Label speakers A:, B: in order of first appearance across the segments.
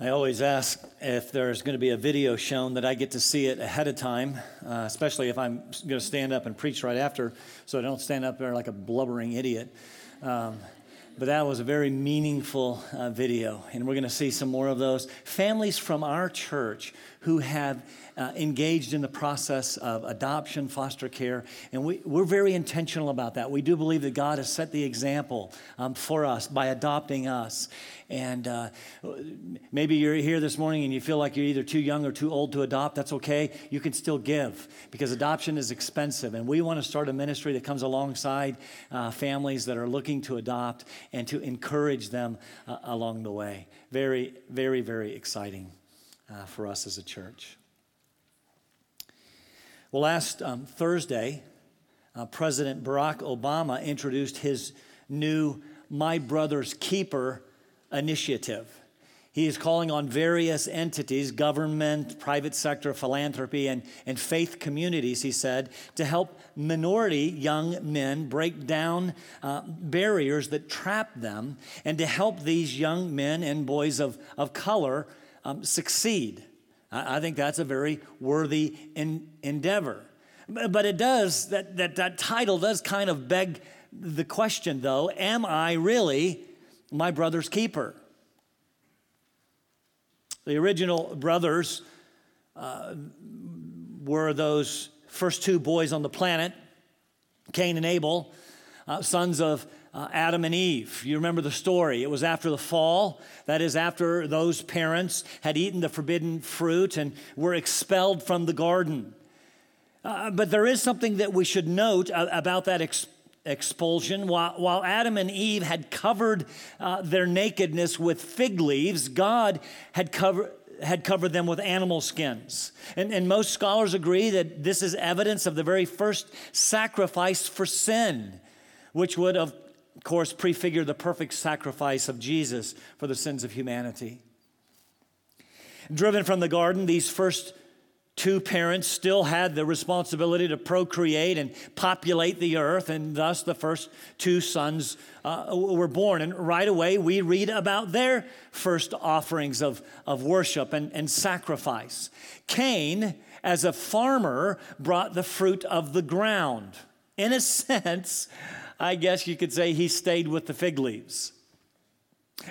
A: I always ask if there's going to be a video shown that I get to see it ahead of time, uh, especially if I'm going to stand up and preach right after, so I don't stand up there like a blubbering idiot. Um, but that was a very meaningful uh, video, and we're going to see some more of those. Families from our church who have uh, engaged in the process of adoption, foster care, and we, we're very intentional about that. We do believe that God has set the example um, for us by adopting us. And uh, maybe you're here this morning and you feel like you're either too young or too old to adopt. That's okay. You can still give because adoption is expensive. And we want to start a ministry that comes alongside uh, families that are looking to adopt and to encourage them uh, along the way. Very, very, very exciting uh, for us as a church. Well, last um, Thursday, uh, President Barack Obama introduced his new My Brother's Keeper initiative. He is calling on various entities, government, private sector, philanthropy, and, and faith communities, he said, to help minority young men break down uh, barriers that trap them and to help these young men and boys of, of color um, succeed. I, think that's a very worthy endeavor. But it does, that, that, that title does kind of beg the question, though Am I really my brother's keeper? The original brothers uh, were those first two boys on the planet, Cain and Abel, uh, sons of uh, Adam and Eve. You remember the story. It was after the fall, that is, after those parents had eaten the forbidden fruit and were expelled from the garden. Uh, but there is something that we should note uh, about that expulsion expulsion. While, while Adam and Eve had covered uh, their nakedness with fig leaves, God had covered had covered them with animal skins. And, and most scholars agree that this is evidence of the very first sacrifice for sin, which would, of course, prefigure the perfect sacrifice of Jesus for the sins of humanity. Driven from the garden, these first two parents still had the responsibility to procreate and populate the earth, and thus the first two sons uh, were born. And right away, we read about their first offerings of, of worship and, and sacrifice. Cain, as a farmer, brought the fruit of the ground. In a sense, I guess you could say he stayed with the fig leaves.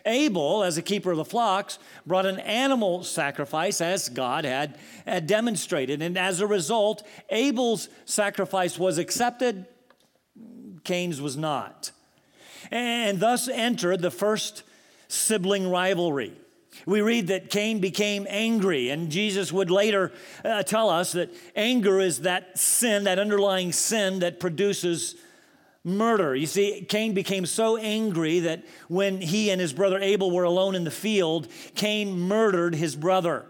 A: Abel, as a keeper of the flocks, brought an animal sacrifice as God had, had demonstrated. And as a result, Abel's sacrifice was accepted, Cain's was not. And thus entered the first sibling rivalry. We read that Cain became angry, and Jesus would later uh, tell us that anger is that sin, that underlying sin that produces murder. You see, Cain became so angry that when he and his brother Abel were alone in the field, Cain murdered his brother.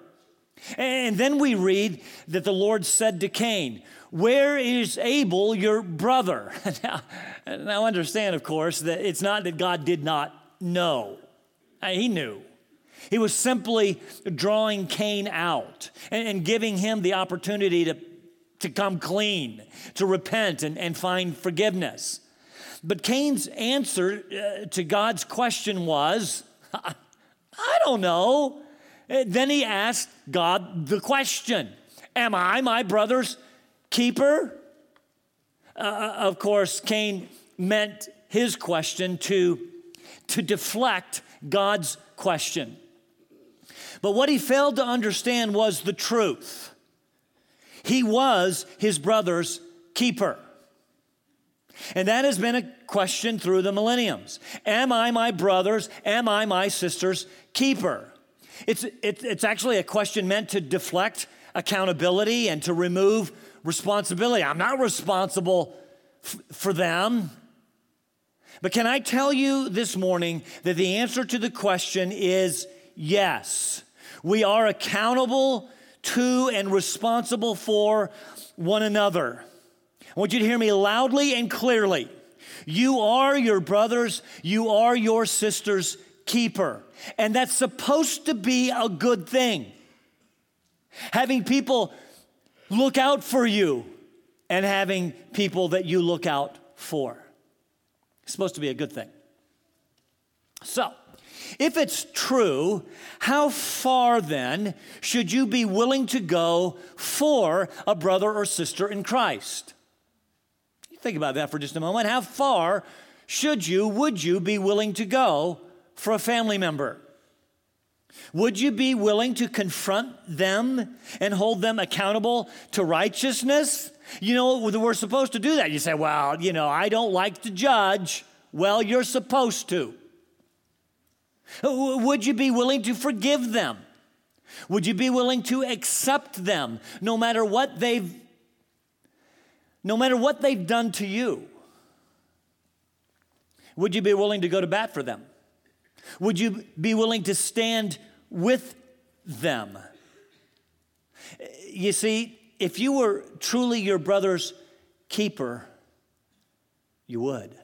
A: And then we read that the Lord said to Cain, Where is Abel, your brother? now, now, understand, of course, that it's not that God did not know, uh, he knew. He was simply drawing Cain out and, and giving him the opportunity to, to come clean, to repent and, and find forgiveness. But Cain's answer uh, to God's question was, I don't know. Uh, then he asked God the question Am I my brother's keeper? Uh, uh, of course, Cain meant his question to, to deflect God's question. But what he failed to understand was the truth. He was his brother's keeper. And that has been a question through the millenniums. Am I my brother's, am I my sister's keeper? It's, it, it's actually a question meant to deflect accountability and to remove responsibility. I'm not responsible f- for them. But can I tell you this morning that the answer to the question is yes. We are accountable to and responsible for one another. I want you to hear me loudly and clearly. You are your brother's, you are your sister's keeper. And that's supposed to be a good thing. Having people look out for you and having people that you look out for. It's supposed to be a good thing. So, If it's true, how far then should you be willing to go for a brother or sister in Christ? Think about that for just a moment. How far should you, would you be willing to go for a family member? Would you be willing to confront them and hold them accountable to righteousness? You know, we're supposed to do that. You say, well, you know, I don't like to judge. Well, you're supposed to. Would you be willing to forgive them? Would you be willing to accept them no matter what they've no matter what they've done to you? Would you be willing to go to bat for them? Would you be willing to stand with them? You see, if you were truly your brother's keeper, you would.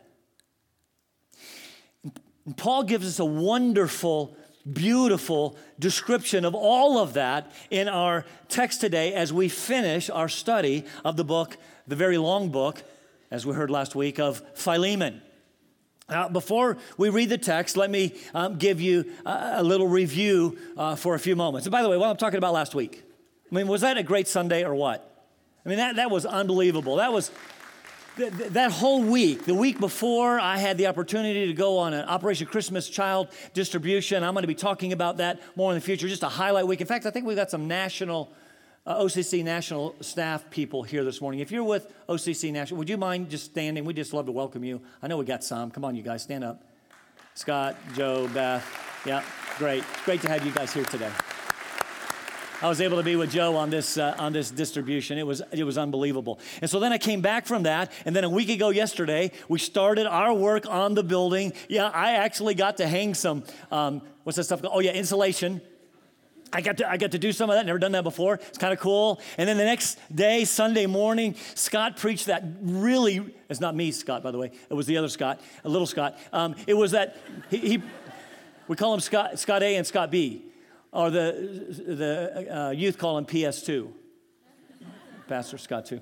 A: Paul gives us a wonderful, beautiful description of all of that in our text today as we finish our study of the book, the very long book, as we heard last week, of Philemon. Now, before we read the text, let me um, give you a, a little review uh, for a few moments. And by the way, what I'm talking about last week, I mean, was that a great Sunday or what? I mean, that, that was unbelievable. That was that whole week, the week before, I had the opportunity to go on an Operation Christmas Child distribution. I'm going to be talking about that more in the future, just a highlight week. In fact, I think we've got some national, uh, OCC national staff people here this morning. If you're with OCC National, would you mind just standing? We'd just love to welcome you. I know we got some. Come on, you guys, stand up. Scott, Joe, Beth. Yeah, great. Great to have you guys here today. I was able to be with Joe on this uh, on this distribution. It was it was unbelievable. And so then I came back from that, and then a week ago yesterday we started our work on the building. Yeah, I actually got to hang some um, what's that stuff called? Oh yeah, insulation. I got, to, I got to do some of that, never done that before. It's kind of cool. And then the next day, Sunday morning, Scott preached that really, it's not me, Scott, by the way. It was the other Scott, a little Scott. Um, it was that, he, he, we call him Scott, Scott A and Scott B or the, the uh, youth call him PS2. Pastor Scott, too.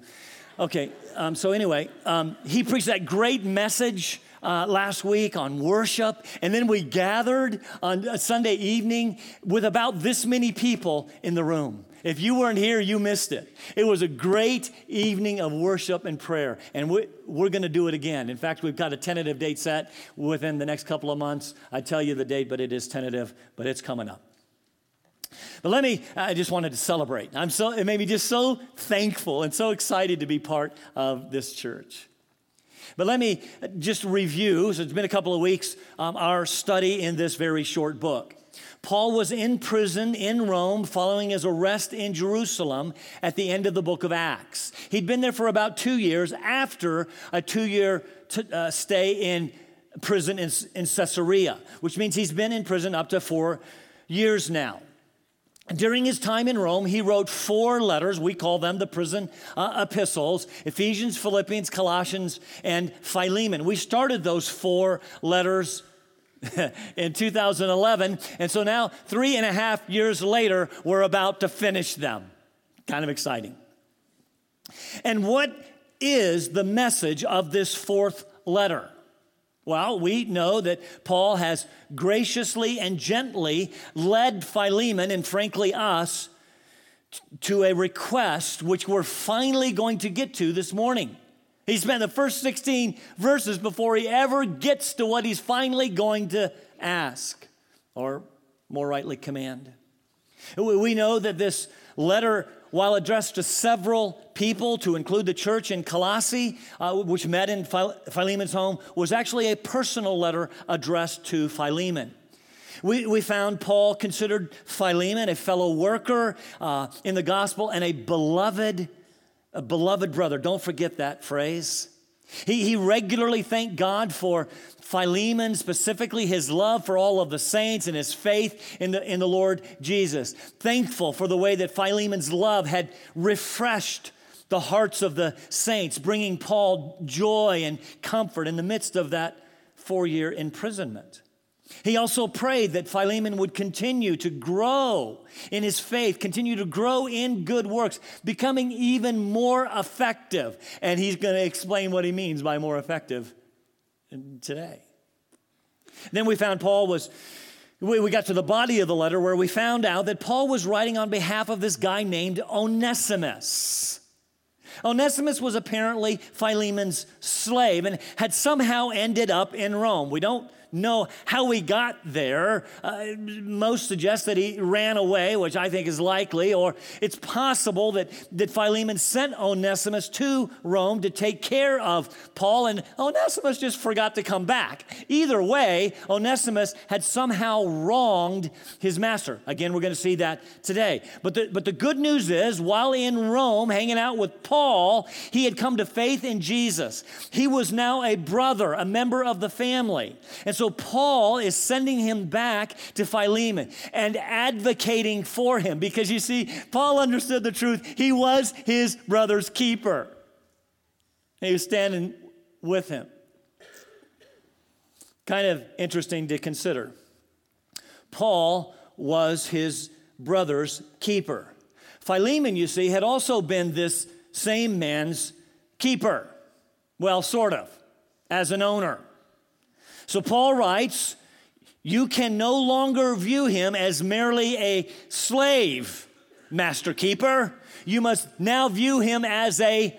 A: Okay, um, so anyway, um, he preached that great message uh, last week on worship, and then we gathered on Sunday evening with about this many people in the room. If you weren't here, you missed it. It was a great evening of worship and prayer, and we, are going to do it again. In fact, we've got a tentative date set within the next couple of months. I tell you the date, but it is tentative, but it's coming up. But let me, I just wanted to celebrate. I'm so, it made me just so thankful and so excited to be part of this church. But let me just review, so it's been a couple of weeks, um, our study in this very short book. Paul was in prison in Rome following his arrest in Jerusalem at the end of the book of Acts. He'd been there for about two years after a two year t- uh, stay in prison in, in Caesarea, which means he's been in prison up to four years now. During his time in Rome, he wrote four letters. We call them the prison uh, epistles Ephesians, Philippians, Colossians, and Philemon. We started those four letters in 2011. And so now, three and a half years later, we're about to finish them. Kind of exciting. And what is the message of this fourth letter? Well, we know that Paul has graciously and gently led Philemon and frankly us to a request which we're finally going to get to this morning. He spent the first 16 verses before he ever gets to what he's finally going to ask, or more rightly, command. We know that this letter while addressed to several people, to include the church in Colossae, uh, which met in Philemon's home, was actually a personal letter addressed to Philemon. We, we found Paul considered Philemon a fellow worker uh, in the gospel and a beloved, a beloved brother. Don't forget that phrase. He, he regularly thanked God for Philemon, specifically his love for all of the saints and his faith in the, in the Lord Jesus. Thankful for the way that Philemon's love had refreshed the hearts of the saints, bringing Paul joy and comfort in the midst of that four year imprisonment. He also prayed that Philemon would continue to grow in his faith, continue to grow in good works, becoming even more effective. And he's going to explain what he means by more effective today. Then we found Paul was we, got to the body of the letter where we found out that Paul was writing on behalf of this guy named Onesimus. Onesimus was apparently Philemon's slave and had somehow ended up in Rome. We don't know how he got there. Uh, most suggest that he ran away, which I think is likely, or it's possible that, that Philemon sent Onesimus to Rome to take care of Paul, and Onesimus just forgot to come back. Either way, Onesimus had somehow wronged his master. Again, we're going to see that today. But the, but the good news is, while in Rome, hanging out with Paul, he had come to faith in Jesus. He was now a brother, a member of the family. And so so Paul is sending him back to Philemon and advocating for him because you see, Paul understood the truth. He was his brother's keeper. He was standing with him. Kind of interesting to consider. Paul was his brother's keeper. Philemon, you see, had also been this same man's keeper. Well, sort of, as an owner. So Paul writes, You can no longer view him as merely a slave, master keeper. You must now view him as a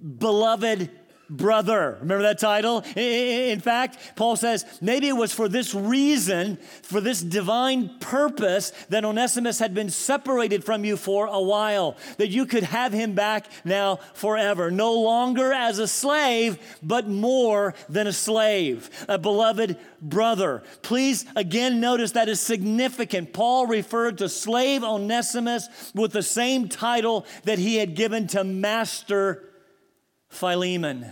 A: beloved brother. Remember that title? In fact, Paul says maybe it was for this reason, for this divine purpose, that Onesimus had been separated from you for a while, that you could have him back now forever. No longer as a slave, but more than a slave, a beloved brother. Please again notice that is significant. Paul referred to slave Onesimus with the same title that he had given to master Philemon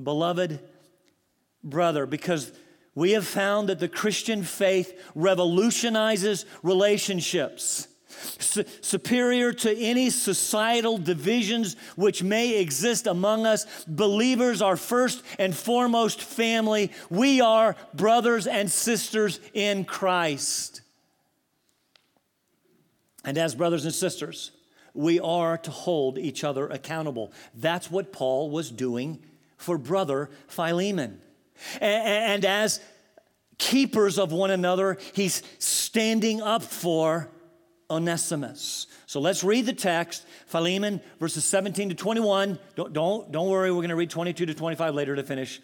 A: beloved brother, because we have found that the Christian faith revolutionizes relationships. superior to any societal divisions which may exist among us, believers are first and foremost family. We are brothers and sisters in Christ. And as brothers and sisters, we are to hold each other accountable. That's what Paul was doing for brother Philemon. And, as keepers of one another, he's standing up for Onesimus. So let's read the text, Philemon, verses 17 to 21. Don't, don't, don't worry, we're going to read 22 to 25 later to finish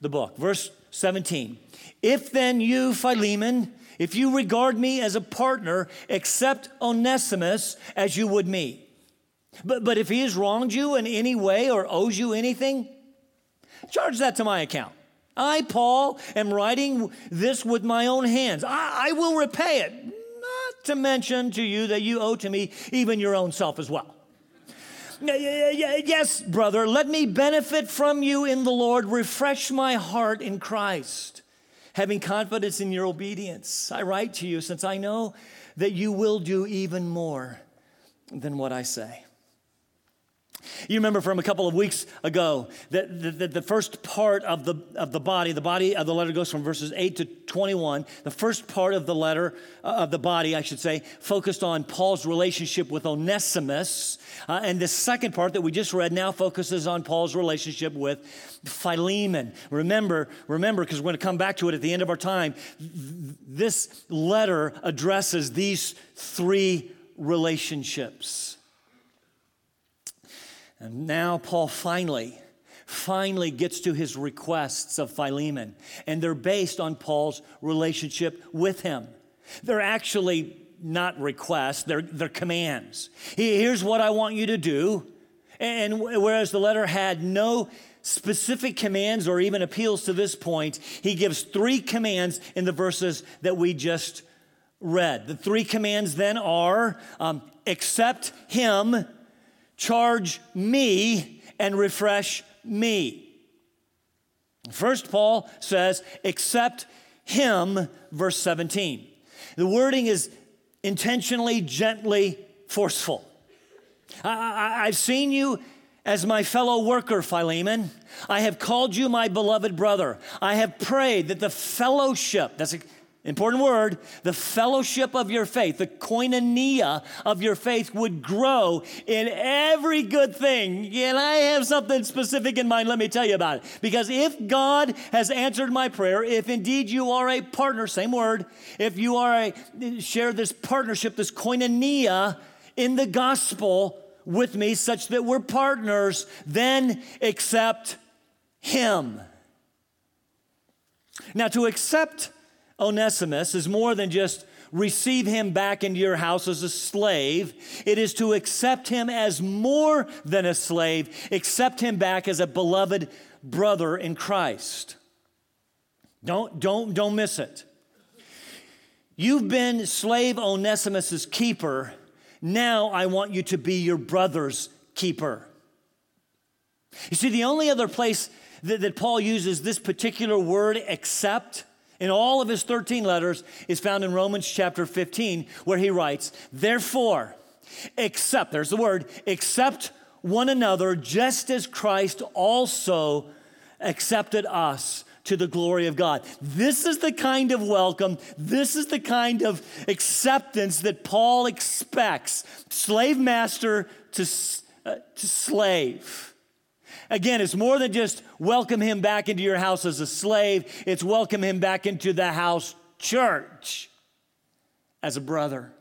A: the book. Verse 17. If then you, Philemon, if you regard me as a partner, accept Onesimus as you would me. But, but if he has wronged you in any way or owes you anything, Charge that to my account. I, Paul, am writing this with my own hands. I, I will repay it, not to mention to you that you owe to me even your own self as well. Yes, brother, let me benefit from you in the Lord. Refresh my heart in Christ, having confidence in your obedience. I write to you since I know that you will do even more than what I say. You remember from a couple of weeks ago that the, the, first part of the, of the body, the body of the letter goes from verses 8 to 21. The first part of the letter, uh, of the body, I should say, focused on Paul's relationship with Onesimus. Uh, and the second part that we just read now focuses on Paul's relationship with Philemon. Remember, remember, because we're going to come back to it at the end of our time, this letter addresses these three relationships. And now Paul finally, finally gets to his requests of Philemon, and they're based on Paul's relationship with him. They're actually not requests, they're, they're commands. Here's what I want you to do. And whereas the letter had no specific commands or even appeals to this point, he gives three commands in the verses that we just read. The three commands then are um, accept him charge me and refresh me. First, Paul says, accept him, verse 17. The wording is intentionally, gently forceful. I, have seen you as my fellow worker, Philemon. I have called you my beloved brother. I have prayed that the fellowship, that's important word, the fellowship of your faith, the koinonia of your faith would grow in every good thing. And I have something specific in mind, let me tell you about it. Because if God has answered my prayer, if indeed you are a partner, same word, if you are a, share this partnership, this koinonia in the gospel with me, such that we're partners, then accept Him. Now, to accept Onesimus is more than just receive him back into your house as a slave. It is to accept him as more than a slave, accept him back as a beloved brother in Christ. Don't, don't, don't miss it. You've been slave Onesimus's keeper. Now I want you to be your brother's keeper. You see, the only other place that, that Paul uses this particular word, accept, in all of his 13 letters is found in Romans chapter 15, where he writes, Therefore, accept, there's the word, accept one another just as Christ also accepted us to the glory of God. This is the kind of welcome, this is the kind of acceptance that Paul expects slave master to, uh, to slave. Again, it's more than just welcome him back into your house as a slave, it's welcome him back into the house church as a brother.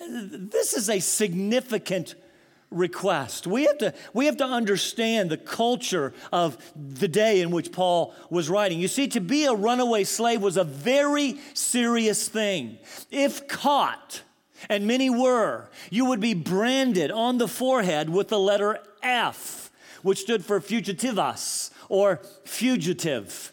A: This is a significant request. We have to, we have to understand the culture of the day in which Paul was writing. You see, to be a runaway slave was a very serious thing. If caught, and many were, you would be branded on the forehead with the letter F, which stood for fugitivus or fugitive.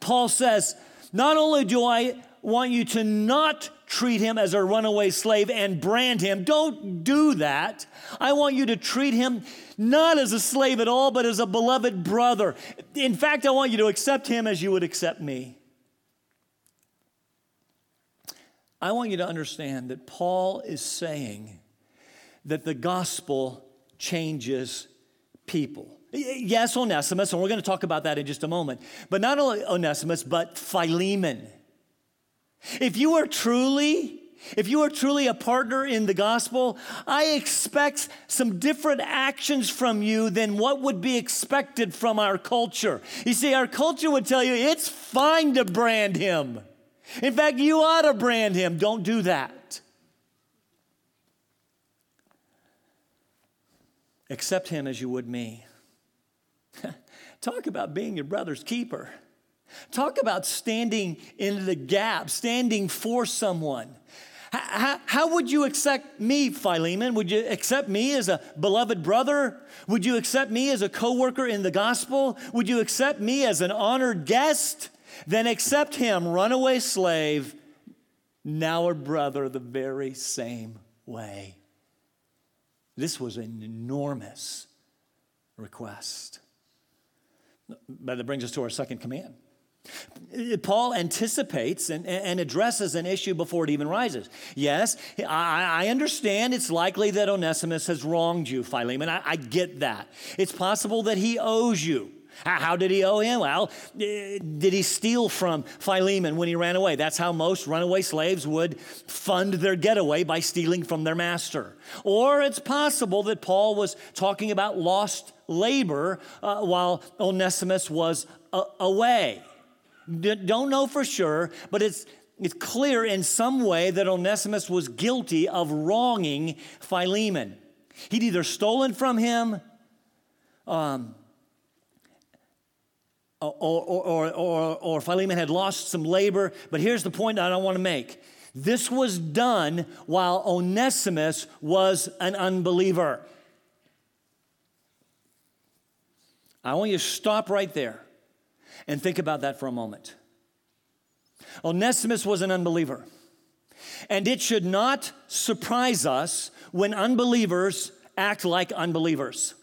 A: Paul says, Not only do I want you to not treat him as a runaway slave and brand him, don't do that. I want you to treat him not as a slave at all, but as a beloved brother. In fact, I want you to accept him as you would accept me. I want you to understand that Paul is saying that the gospel changes people. Yes, Onesimus, and we're going to talk about that in just a moment, but not only Onesimus, but Philemon. If you are truly if you are truly a partner in the gospel, I expect some different actions from you than what would be expected from our culture. You see, our culture would tell you it's fine to brand him. In fact, you ought to brand him. Don't do that. Accept him as you would me. Talk about being your brother's keeper. Talk about standing in the gap, standing for someone. How, how, would you accept me, Philemon? Would you accept me as a beloved brother? Would you accept me as a co worker in the gospel? Would you accept me as an honored guest? Then accept him, runaway slave, now a brother, the very same way. This was an enormous request. But that brings us to our second command. Paul anticipates and, and, addresses an issue before it even rises. Yes, I, I, understand it's likely that Onesimus has wronged you, Philemon. I, I get that. It's possible that he owes you. How did he owe him? Well, eh, did he steal from Philemon when he ran away? That's how most runaway slaves would fund their getaway by stealing from their master. Or it's possible that Paul was talking about lost labor uh, while Onesimus was uh, away. D- don't know for sure, but it's it's clear in some way that Onesimus was guilty of wronging Philemon. He'd either stolen from him, um, or, or, or, or Philemon had lost some labor. But here's the point I don't want to make this was done while Onesimus was an unbeliever. I want you to stop right there and think about that for a moment. Onesimus was an unbeliever. And it should not surprise us when unbelievers act like unbelievers.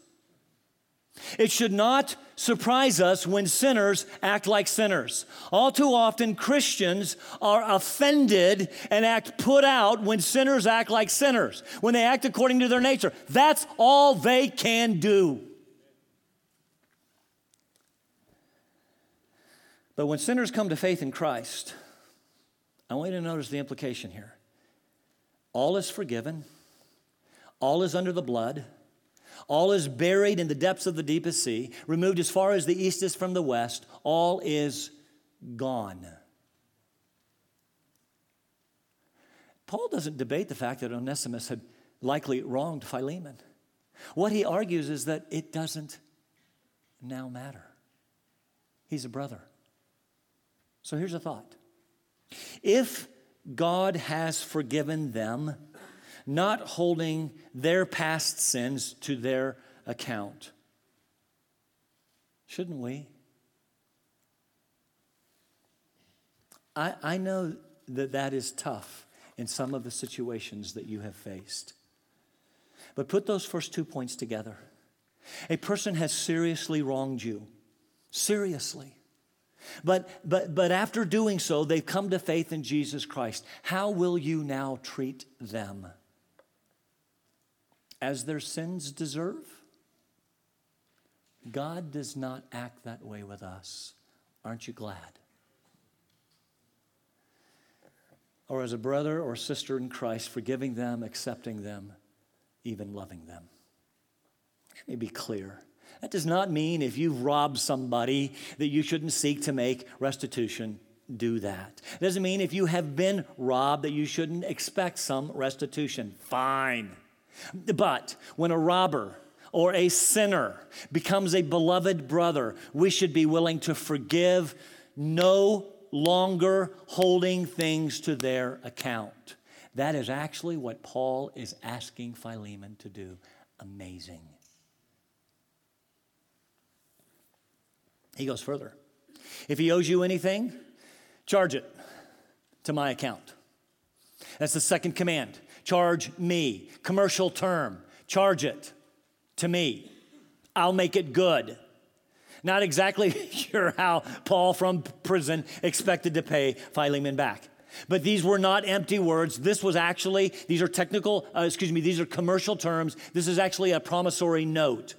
A: It should not surprise us when sinners act like sinners. All too often, Christians are offended and act put out when sinners act like sinners, when they act according to their nature. That's all they can do. But when sinners come to faith in Christ, I want you to notice the implication here. All is forgiven, all is under the blood, all is buried in the depths of the deepest sea, removed as far as the east is from the west, all is gone. Paul doesn't debate the fact that Onesimus had likely wronged Philemon. What he argues is that it doesn't now matter. He's a brother. So here's a thought if God has forgiven them, not holding their past sins to their account, shouldn't we? I, I know that that is tough in some of the situations that you have faced. But put those first two points together. A person has seriously wronged you, seriously. But, but, but after doing so, they've come to faith in Jesus Christ. How will you now treat them? As their sins deserve? God does not act that way with us. Aren't you glad? Or as a brother or sister in Christ, forgiving them, accepting them, even loving them. Let me be clear. That does not mean if you've robbed somebody that you shouldn't seek to make restitution. Do that. It doesn't mean if you have been robbed that you shouldn't expect some restitution. Fine. But when a robber or a sinner becomes a beloved brother, we should be willing to forgive, no longer holding things to their account. That is actually what Paul is asking Philemon to do. Amazing. He goes further. If he owes you anything, charge it to my account. That's the second command. Charge me. Commercial term. Charge it to me. I'll make it good. Not exactly sure how Paul from prison expected to pay Philemon back. But these were not empty words. This was actually, these are technical, uh, excuse me, these are commercial terms. This is actually a promissory note.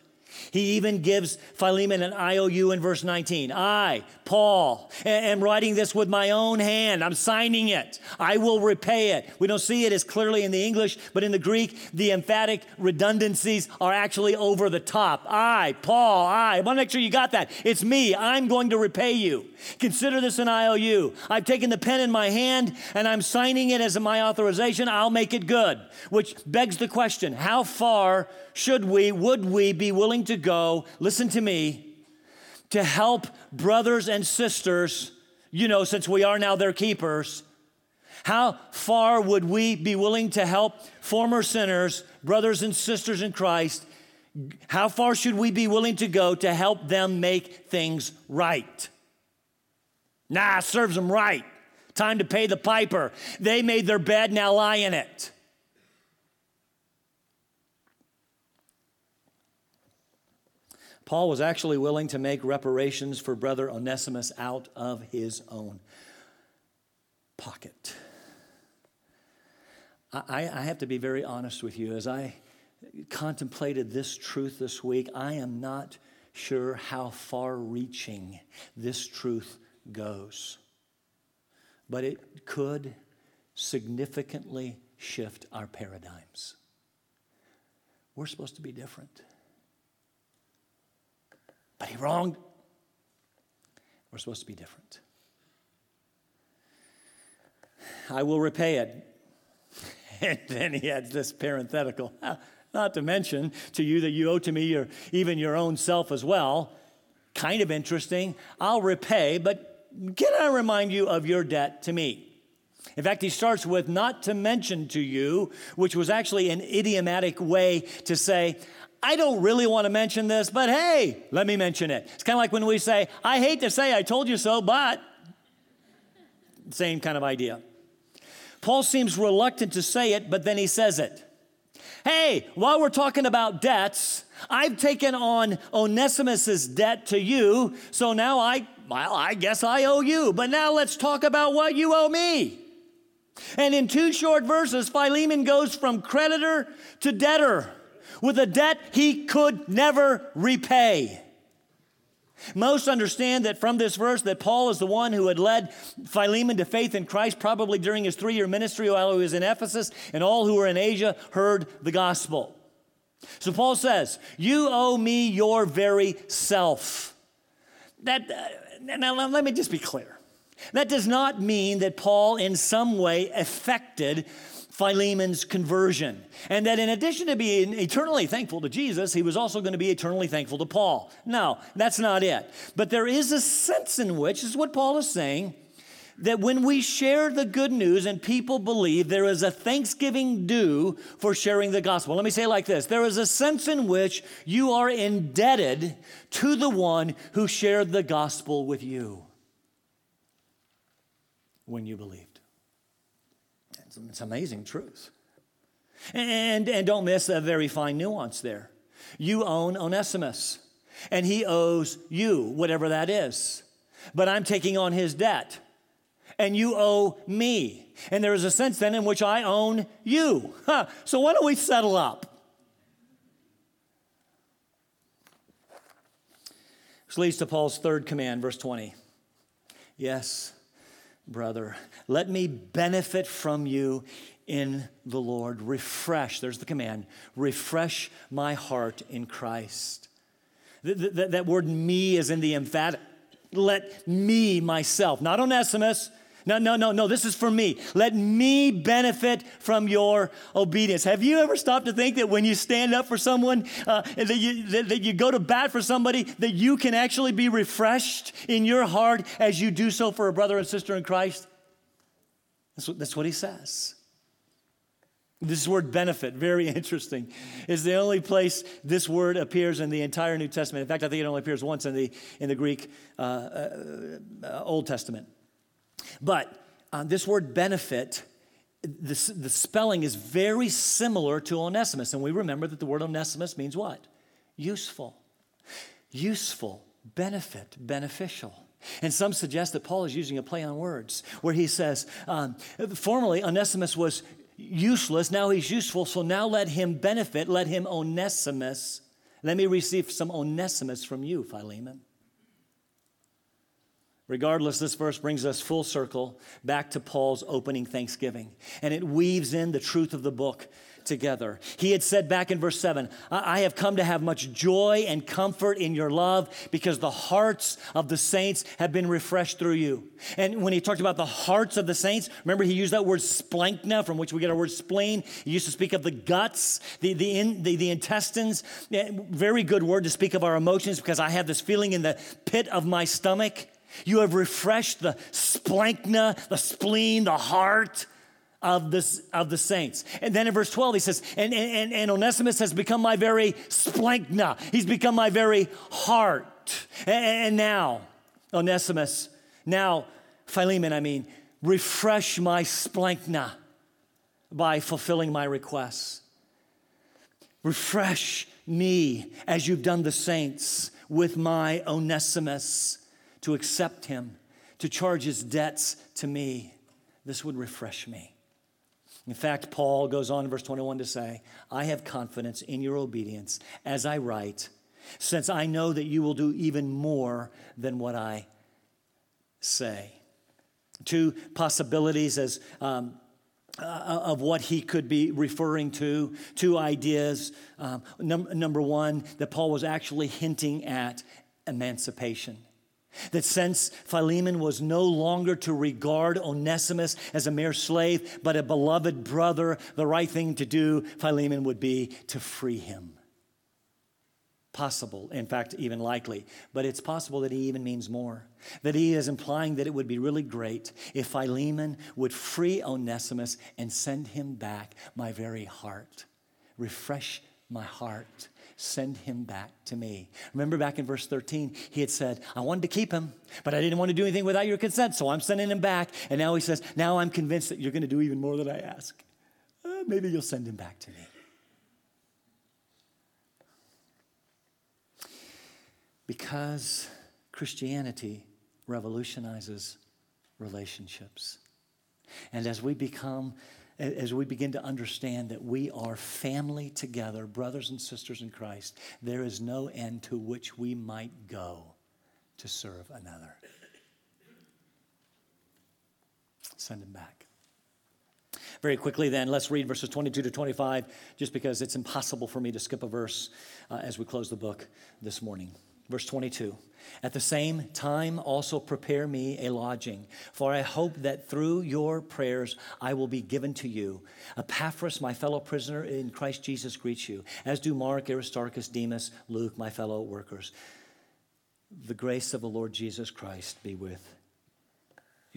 A: He even gives Philemon an IOU in verse 19. I, Paul, am writing this with my own hand. I'm signing it. I will repay it. We don't see it as clearly in the English, but in the Greek, the emphatic redundancies are actually over the top. I, Paul, I. I want to make sure you got that. It's me. I'm going to repay you. Consider this an IOU. I've taken the pen in my hand and I'm signing it as my authorization. I'll make it good. Which begs the question how far should we, would we be willing to go? Listen to me to help brothers and sisters, you know, since we are now their keepers, how far would we be willing to help former sinners, brothers and sisters in Christ? How far should we be willing to go to help them make things right? Nah, serves them right. Time to pay the piper. They made their bed, now lie in it. Paul was actually willing to make reparations for brother Onesimus out of his own pocket. I, I, have to be very honest with you. As I contemplated this truth this week, I am not sure how far reaching this truth goes. But it could significantly shift our paradigms. We're supposed to be different but he wronged. We're supposed to be different. I will repay it. And then he adds this parenthetical, not to mention to you that you owe to me your, even your own self as well. Kind of interesting. I'll repay, but can I remind you of your debt to me? In fact, he starts with not to mention to you, which was actually an idiomatic way to say, I don't really want to mention this, but hey, let me mention it. It's kind of like when we say, I hate to say I told you so, but same kind of idea. Paul seems reluctant to say it, but then he says it. Hey, while we're talking about debts, I've taken on Onesimus's debt to you, so now I, well, I guess I owe you. But now let's talk about what you owe me. And in two short verses, Philemon goes from creditor to debtor with a debt he could never repay. Most understand that from this verse that Paul is the one who had led Philemon to faith in Christ probably during his three year ministry while he was in Ephesus, and all who were in Asia heard the gospel. So Paul says, You owe me your very self. That, uh, now, let me just be clear. That does not mean that Paul in some way affected Philemon's conversion. And that in addition to being eternally thankful to Jesus, he was also going to be eternally thankful to Paul. No, that's not it. But there is a sense in which, is what Paul is saying, that when we share the good news and people believe, there is a thanksgiving due for sharing the gospel. Let me say it like this there is a sense in which you are indebted to the one who shared the gospel with you when you believe. It's amazing truth. And, and don't miss a very fine nuance there. You own Onesimus, and he owes you, whatever that is. But I'm taking on his debt, and you owe me. And there is a sense then in which I own you. Huh. So why don't we settle up? Which leads to Paul's third command, verse 20. Yes, brother. Let me benefit from you in the Lord. Refresh, there's the command, refresh my heart in Christ. That, that, word me is in the emphatic. Let me, myself, not Onesimus, no, no, no, no, this is for me. Let me benefit from your obedience. Have you ever stopped to think that when you stand up for someone, uh, that, you, that, that you go to bat for somebody, that you can actually be refreshed in your heart as you do so for a brother and sister in Christ? That's what, that's what he says. This word benefit, very interesting, is the only place this word appears in the entire New Testament. In fact, I think it only appears once in the, in the Greek uh, uh, uh Old Testament. But uh, this word benefit, the spelling is very similar to Onesimus. And we remember that the word Onesimus means what? Useful. Useful, benefit, beneficial. And some suggest that Paul is using a play on words where he says, um, formerly Onesimus was useless, now he's useful, so now let him benefit, let him Onesimus. Let me receive some Onesimus from you, Philemon. Regardless, this verse brings us full circle back to Paul's opening thanksgiving, and it weaves in the truth of the book together. He had said back in verse 7 I have come to have much joy and comfort in your love because the hearts of the saints have been refreshed through you. And when he talked about the hearts of the saints, remember he used that word splanchna, from which we get our word spleen. He used to speak of the guts, the, the, in, the, the intestines. Very good word to speak of our emotions because I have this feeling in the pit of my stomach. You have refreshed the splanchna, the spleen, the heart of the, of the saints. And then in verse 12, he says, and, and, and Onesimus has become my very splanchna. He's become my very heart. And, and now, Onesimus, now, Philemon, I mean, refresh my splanchna by fulfilling my requests. Refresh me as you've done the saints with my Onesimus to accept him, to charge his debts to me. This would refresh me. In fact, Paul goes on in verse 21 to say, I have confidence in your obedience as I write, since I know that you will do even more than what I say. Two possibilities as um, uh, of what he could be referring to, two ideas. Um, num- number one, that Paul was actually hinting at emancipation. That since Philemon was no longer to regard Onesimus as a mere slave, but a beloved brother, the right thing to do, Philemon would be to free him. Possible, in fact, even likely. But it's possible that he even means more. That he is implying that it would be really great if Philemon would free Onesimus and send him back my very heart. Refresh my heart send him back to me. Remember back in verse 13, he had said, I wanted to keep him, but I didn't want to do anything without your consent, so I'm sending him back. And now he says, Now I'm convinced that you're going to do even more than I ask. Uh, maybe you'll send him back to me. Because Christianity revolutionizes relationships. And as we become as we begin to understand that we are family together, brothers and sisters in Christ, there is no end to which we might go to serve another. Send him back. Very quickly, then, let's read verses 22 to 25, just because it's impossible for me to skip a verse uh, as we close the book this morning. Verse 22 At the same time, also prepare me a lodging, for I hope that through your prayers I will be given to you. Epaphras, my fellow prisoner in Christ Jesus, greets you, as do Mark, Aristarchus, Demas, Luke, my fellow workers. The grace of the Lord Jesus Christ be with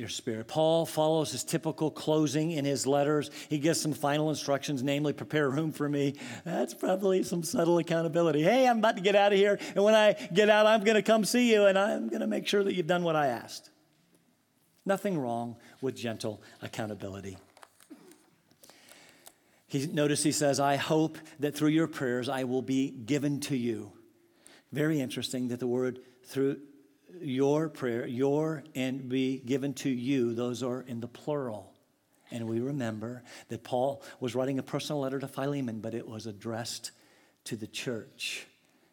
A: your spirit. Paul follows his typical closing in his letters. He gives some final instructions, namely, prepare room for me. That's probably some subtle accountability. Hey, I'm about to get out of here, and when I get out, I'm going to come see you, and I'm going to make sure that you've done what I asked. Nothing wrong with gentle accountability. He, notice he says, I hope that through your prayers I will be given to you. Very interesting that the word through your prayer, your and be given to you, those are in the plural. And we remember that Paul was writing a personal letter to Philemon, but it was addressed to the church.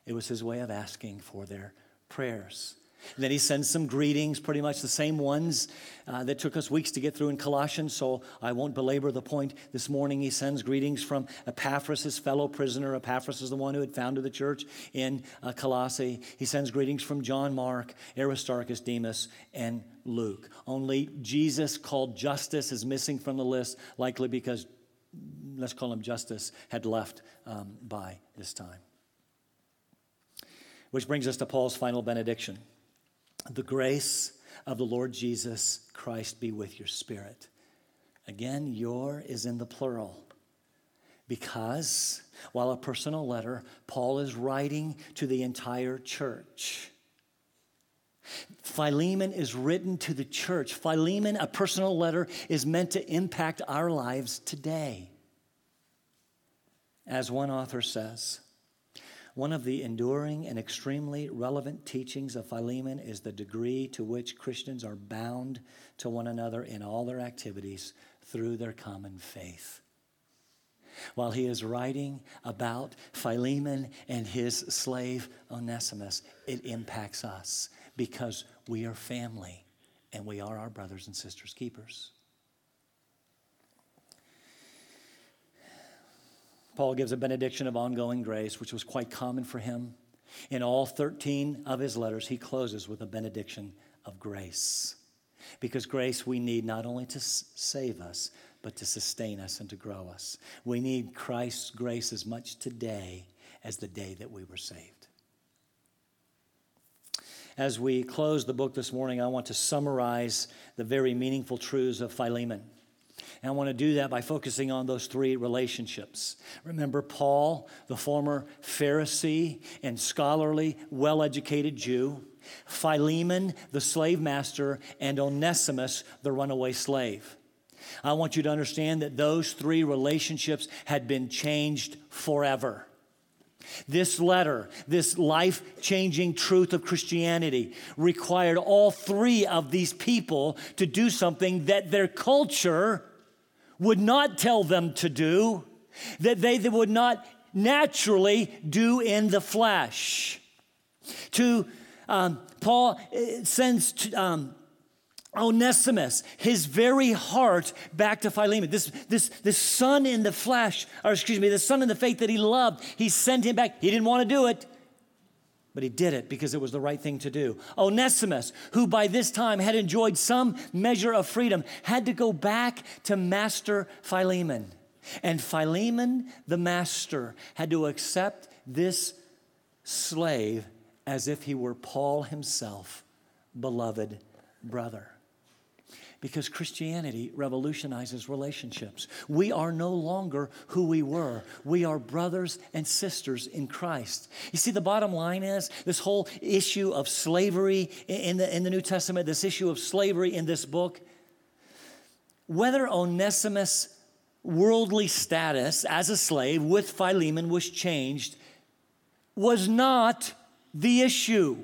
A: It was his way of asking for their prayers. And then he sends some greetings, pretty much the same ones uh, that took us weeks to get through in Colossians, so I won't belabor the point. This morning he sends greetings from Epaphras, his fellow prisoner. Epaphras is the one who had founded the church in uh, Colossae. He sends greetings from John Mark, Aristarchus, Demas, and Luke. Only Jesus, called Justus, is missing from the list, likely because, let's call him Justus, had left um, by this time. Which brings us to Paul's final benediction. The grace of the Lord Jesus Christ be with your spirit. Again, your is in the plural. Because while a personal letter, Paul is writing to the entire church. Philemon is written to the church. Philemon, a personal letter, is meant to impact our lives today. As one author says, one of the enduring and extremely relevant teachings of Philemon is the degree to which Christians are bound to one another in all their activities through their common faith. While he is writing about Philemon and his slave Onesimus, it impacts us because we are family and we are our brothers and sisters' keepers. Paul gives a benediction of ongoing grace, which was quite common for him. In all 13 of his letters, he closes with a benediction of grace. Because grace we need not only to save us, but to sustain us and to grow us. We need Christ's grace as much today as the day that we were saved. As we close the book this morning, I want to summarize the very meaningful truths of Philemon. And I want to do that by focusing on those three relationships. Remember Paul, the former Pharisee and scholarly, well educated Jew, Philemon, the slave master, and Onesimus, the runaway slave. I want you to understand that those three relationships had been changed forever. This letter, this life changing truth of Christianity, required all three of these people to do something that their culture would not tell them to do, that they would not naturally do in the flesh. To um, Paul uh, sends to, um, Onesimus, his very heart, back to Philemon. This, this, this son in the flesh, or excuse me, the son in the faith that he loved, he sent him back. He didn't want to do it, but he did it because it was the right thing to do. Onesimus, who by this time had enjoyed some measure of freedom, had to go back to Master Philemon. And Philemon, the master, had to accept this slave as if he were Paul himself, beloved brother because Christianity revolutionizes relationships. We are no longer who we were. We are brothers and sisters in Christ. You see, the bottom line is this whole issue of slavery in the, in the New Testament, this issue of slavery in this book, whether Onesimus' worldly status as a slave with Philemon was changed was not the issue.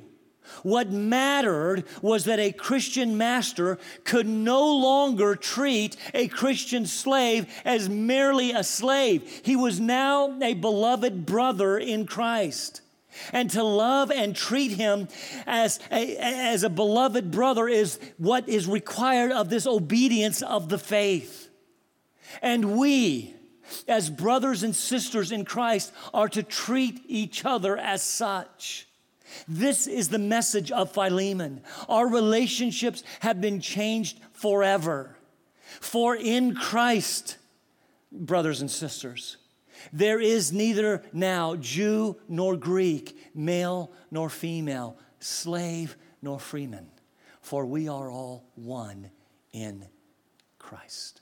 A: What mattered was that a Christian master could no longer treat a Christian slave as merely a slave. He was now a beloved brother in Christ. And to love and treat him as a, as a beloved brother is what is required of this obedience of the faith. And we, as brothers and sisters in Christ, are to treat each other as such. This is the message of Philemon. Our relationships have been changed forever. For in Christ, brothers and sisters, there is neither now Jew nor Greek, male nor female, slave nor freeman, for we are all one in Christ.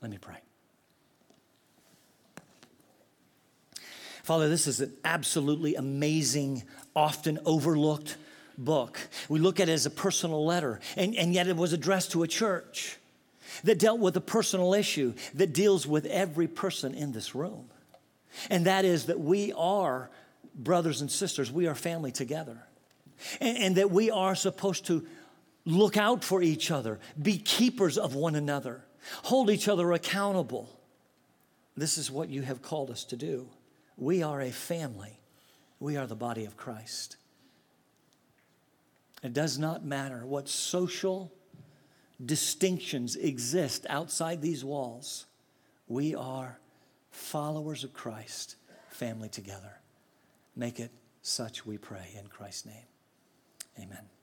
A: Let me pray. Father, this is an absolutely amazing, often overlooked book. We look at it as a personal letter, and, and yet it was addressed to a church that dealt with a personal issue that deals with every person in this room. And that is that we are brothers and sisters, we are family together. And, and that we are supposed to look out for each other, be keepers of one another, hold each other accountable. This is what you have called us to do. We are a family. We are the body of Christ. It does not matter what social distinctions exist outside these walls. We are followers of Christ, family together. Make it such, we pray, in Christ's name. Amen.